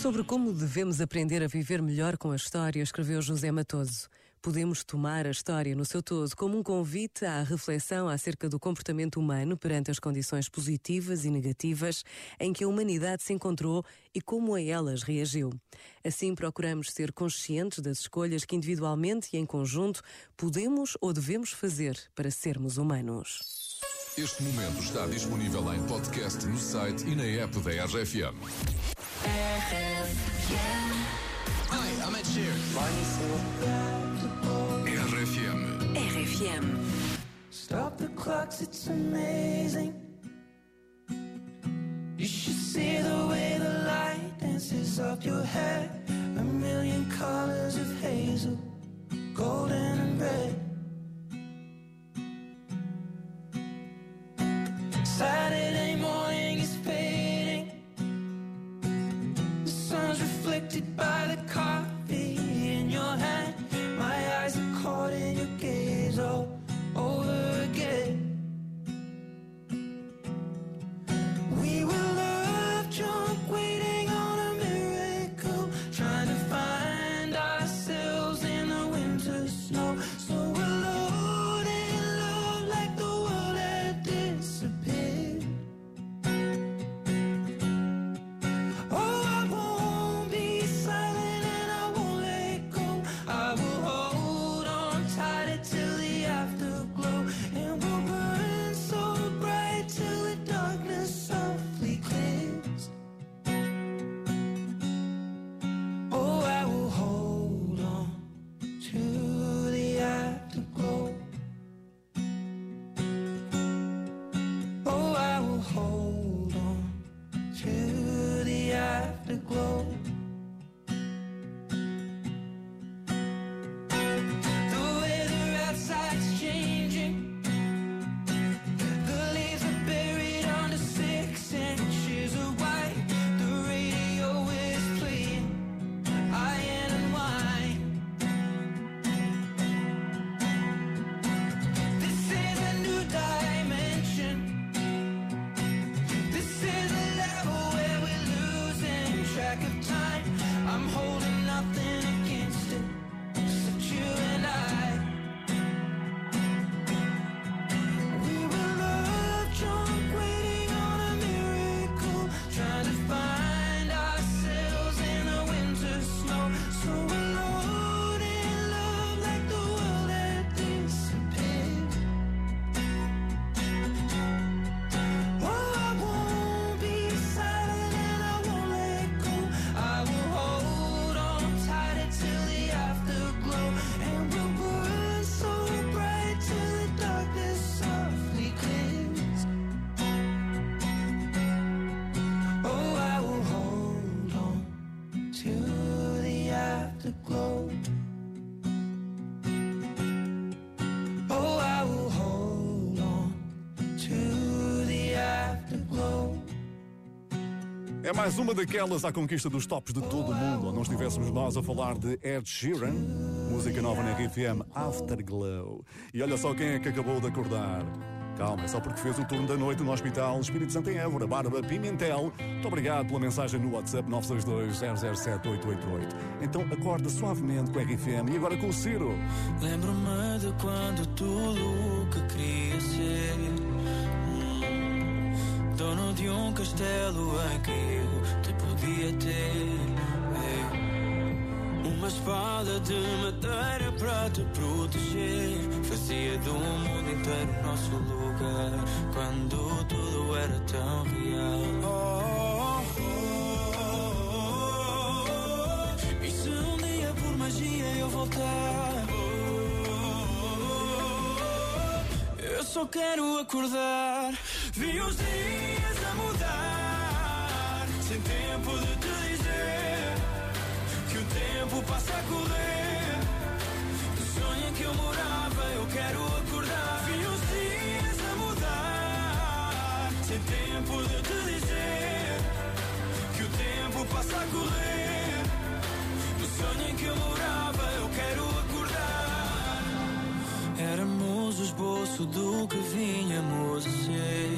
Sobre como devemos aprender a viver melhor com a história, escreveu José Matoso. Podemos tomar a história no seu todo como um convite à reflexão acerca do comportamento humano perante as condições positivas e negativas em que a humanidade se encontrou e como a elas reagiu. Assim, procuramos ser conscientes das escolhas que individualmente e em conjunto podemos ou devemos fazer para sermos humanos. Este momento está disponível em podcast no site e na app da RFM. Hi, I'm Ed Sheeran. RFM. RFM. Stop the clocks, it's amazing. You should see the way the light dances up your hair. A million colors of hazel, golden and red. Oh, the. É mais uma daquelas à conquista dos tops de todo o mundo, onde não estivéssemos nós a falar de Ed Sheeran, música nova na RFM Afterglow. E olha só quem é que acabou de acordar. Calma, é só porque fez o turno da noite no Hospital Espírito Santo em Évora, Bárbara Pimentel. Muito obrigado pela mensagem no WhatsApp 962-007-888. Então acorda suavemente com a RFM e agora com o Ciro. Lembro-me de quando tudo o que queria ser hum, Dono de um castelo em que eu te podia ter é. Uma espada de madeira para te proteger Fazia do mundo inteiro nosso lugar Quando tudo era tão real. Oh, oh, oh. E se um dia por magia eu voltar? Eu só quero acordar. Vi os dias a mudar. Sem tempo de te dizer Que o tempo passa a correr. No sonho em que eu morava Eu quero acordar a correr. No sonho em que eu morava Eu quero acordar. Éramos o esboço do que vinhamos a ser